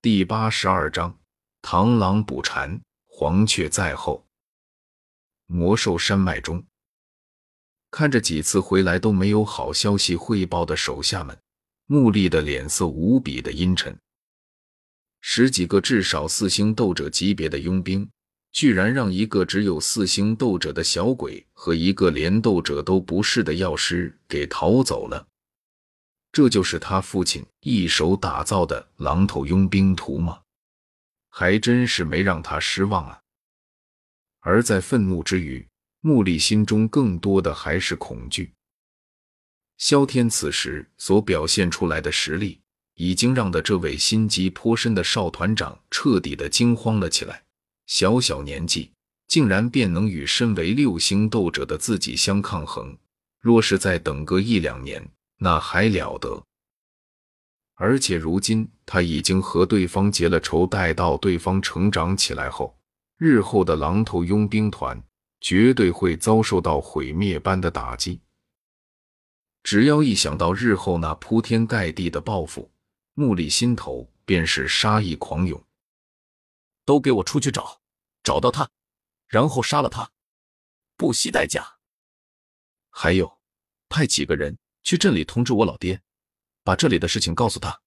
第八十二章：螳螂捕蝉，黄雀在后。魔兽山脉中，看着几次回来都没有好消息汇报的手下们，穆丽的脸色无比的阴沉。十几个至少四星斗者级别的佣兵，居然让一个只有四星斗者的小鬼和一个连斗者都不是的药师给逃走了。这就是他父亲一手打造的狼头佣兵图吗？还真是没让他失望啊！而在愤怒之余，穆丽心中更多的还是恐惧。萧天此时所表现出来的实力，已经让的这位心机颇深的少团长彻底的惊慌了起来。小小年纪，竟然便能与身为六星斗者的自己相抗衡，若是再等个一两年，那还了得！而且如今他已经和对方结了仇，待到对方成长起来后，日后的狼头佣兵团绝对会遭受到毁灭般的打击。只要一想到日后那铺天盖地的报复，穆里心头便是杀意狂涌。都给我出去找，找到他，然后杀了他，不惜代价。还有，派几个人。去镇里通知我老爹，把这里的事情告诉他。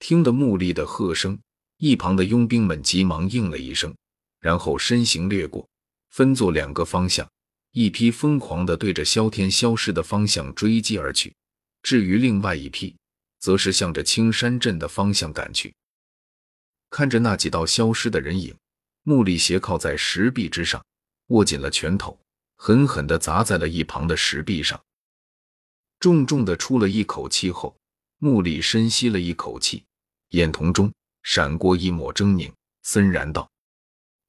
听得穆丽的喝声，一旁的佣兵们急忙应了一声，然后身形掠过，分作两个方向，一批疯狂的对着萧天消失的方向追击而去，至于另外一批，则是向着青山镇的方向赶去。看着那几道消失的人影，穆丽斜靠在石壁之上，握紧了拳头，狠狠地砸在了一旁的石壁上。重重的出了一口气后，穆里深吸了一口气，眼瞳中闪过一抹狰狞，森然道：“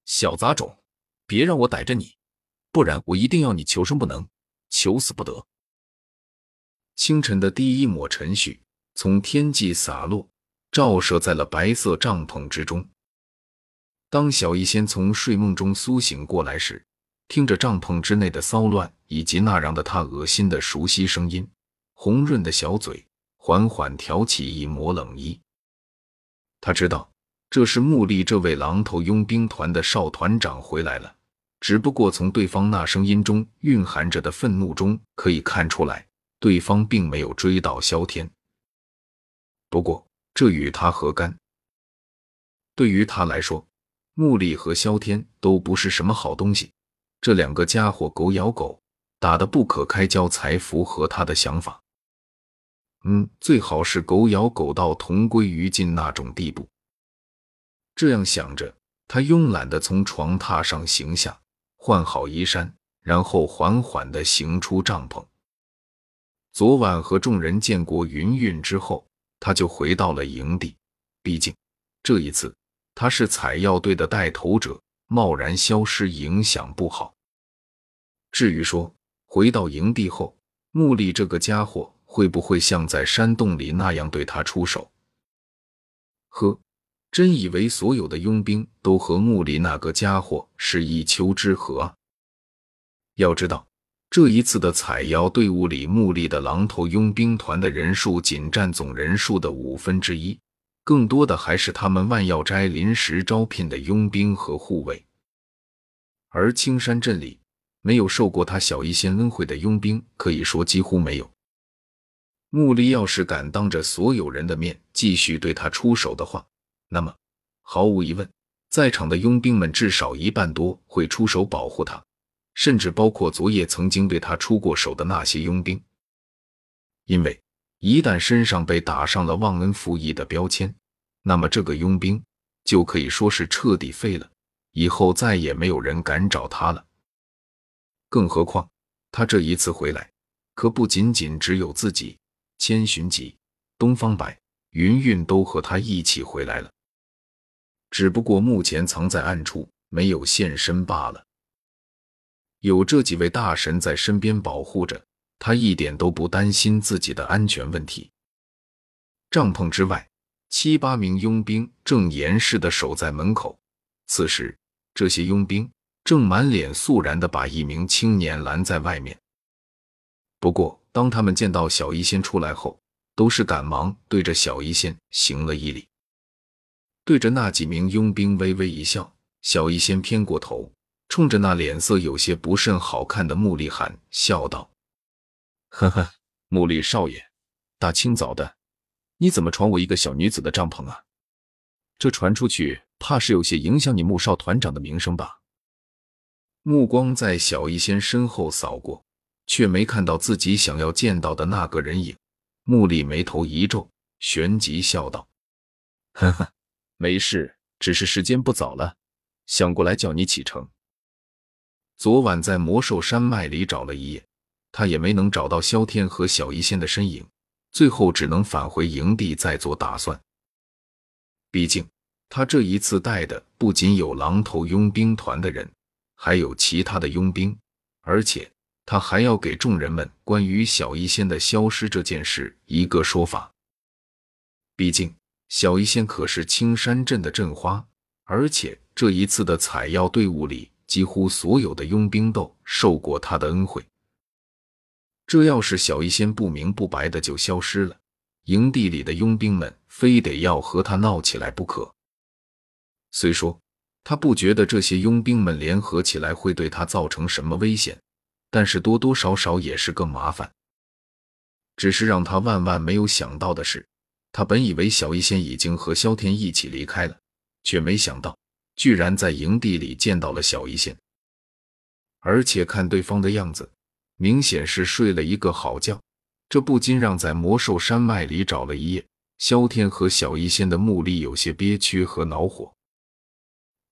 小杂种，别让我逮着你，不然我一定要你求生不能，求死不得。”清晨的第一抹晨絮从天际洒落，照射在了白色帐篷之中。当小医仙从睡梦中苏醒过来时，听着帐篷之内的骚乱以及那让的他恶心的熟悉声音。红润的小嘴缓缓挑起一抹冷意。他知道这是穆丽这位狼头佣兵团的少团长回来了，只不过从对方那声音中蕴含着的愤怒中可以看出来，对方并没有追到萧天。不过这与他何干？对于他来说，穆丽和萧天都不是什么好东西。这两个家伙狗咬狗，打得不可开交，才符合他的想法。嗯，最好是狗咬狗到同归于尽那种地步。这样想着，他慵懒的从床榻上行下，换好衣衫，然后缓缓的行出帐篷。昨晚和众人见过云云之后，他就回到了营地。毕竟这一次他是采药队的带头者，贸然消失影响不好。至于说回到营地后，穆力这个家伙。会不会像在山洞里那样对他出手？呵，真以为所有的佣兵都和穆里那个家伙是一丘之貉啊？要知道，这一次的采药队伍里，穆里的狼头佣兵团的人数仅占总人数的五分之一，更多的还是他们万药斋临时招聘的佣兵和护卫。而青山镇里没有受过他小医仙恩惠的佣兵，可以说几乎没有。穆离要是敢当着所有人的面继续对他出手的话，那么毫无疑问，在场的佣兵们至少一半多会出手保护他，甚至包括昨夜曾经对他出过手的那些佣兵。因为一旦身上被打上了忘恩负义的标签，那么这个佣兵就可以说是彻底废了，以后再也没有人敢找他了。更何况他这一次回来，可不仅仅只有自己。千寻疾、东方白、云云都和他一起回来了，只不过目前藏在暗处，没有现身罢了。有这几位大神在身边保护着他，一点都不担心自己的安全问题。帐篷之外，七八名佣兵正严实的守在门口。此时，这些佣兵正满脸肃然的把一名青年拦在外面。不过，当他们见到小医仙出来后，都是赶忙对着小医仙行了一礼。对着那几名佣兵微微一笑。小医仙偏过头，冲着那脸色有些不甚好看的穆丽寒笑道：“呵呵，穆丽少爷，大清早的，你怎么闯我一个小女子的帐篷啊？这传出去，怕是有些影响你穆少团长的名声吧？”目光在小医仙身后扫过，却没看到自己想要见到的那个人影。穆丽眉头一皱，旋即笑道：“呵呵，没事，只是时间不早了。”想过来叫你启程。昨晚在魔兽山脉里找了一夜，他也没能找到萧天和小医仙的身影，最后只能返回营地再做打算。毕竟他这一次带的不仅有狼头佣兵团的人，还有其他的佣兵，而且他还要给众人们关于小医仙的消失这件事一个说法。毕竟小医仙可是青山镇的镇花，而且。这一次的采药队伍里，几乎所有的佣兵都受过他的恩惠。这要是小医仙不明不白的就消失了，营地里的佣兵们非得要和他闹起来不可。虽说他不觉得这些佣兵们联合起来会对他造成什么危险，但是多多少少也是个麻烦。只是让他万万没有想到的是，他本以为小医仙已经和萧天一起离开了，却没想到。居然在营地里见到了小医仙，而且看对方的样子，明显是睡了一个好觉。这不禁让在魔兽山脉里找了一夜萧天和小医仙的穆力有些憋屈和恼火。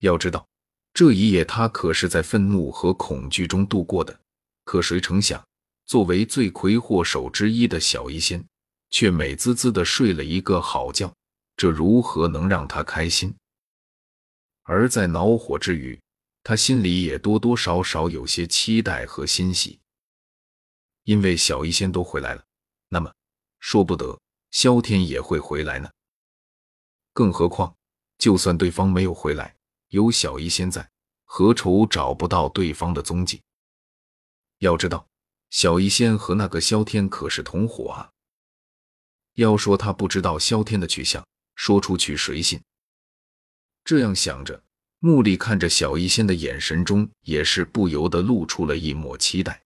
要知道，这一夜他可是在愤怒和恐惧中度过的。可谁成想，作为罪魁祸首之一的小医仙，却美滋滋的睡了一个好觉，这如何能让他开心？而在恼火之余，他心里也多多少少有些期待和欣喜，因为小医仙都回来了，那么说不得萧天也会回来呢。更何况，就算对方没有回来，有小医仙在，何愁找不到对方的踪迹？要知道，小医仙和那个萧天可是同伙啊。要说他不知道萧天的去向，说出去谁信？这样想着，穆丽看着小医仙的眼神中也是不由得露出了一抹期待。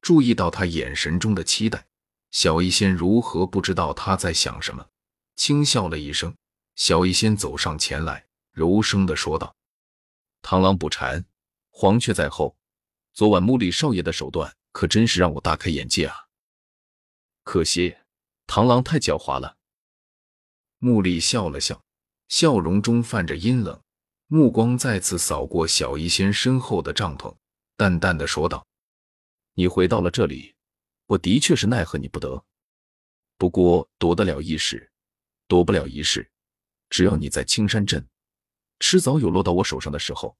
注意到他眼神中的期待，小医仙如何不知道他在想什么？轻笑了一声，小医仙走上前来，柔声的说道：“螳螂捕蝉，黄雀在后。昨晚穆里少爷的手段可真是让我大开眼界啊！可惜螳螂太狡猾了。”穆丽笑了笑。笑容中泛着阴冷，目光再次扫过小医仙身后的帐篷，淡淡的说道：“你回到了这里，我的确是奈何你不得。不过躲得了一时，躲不了一世。只要你在青山镇，迟早有落到我手上的时候。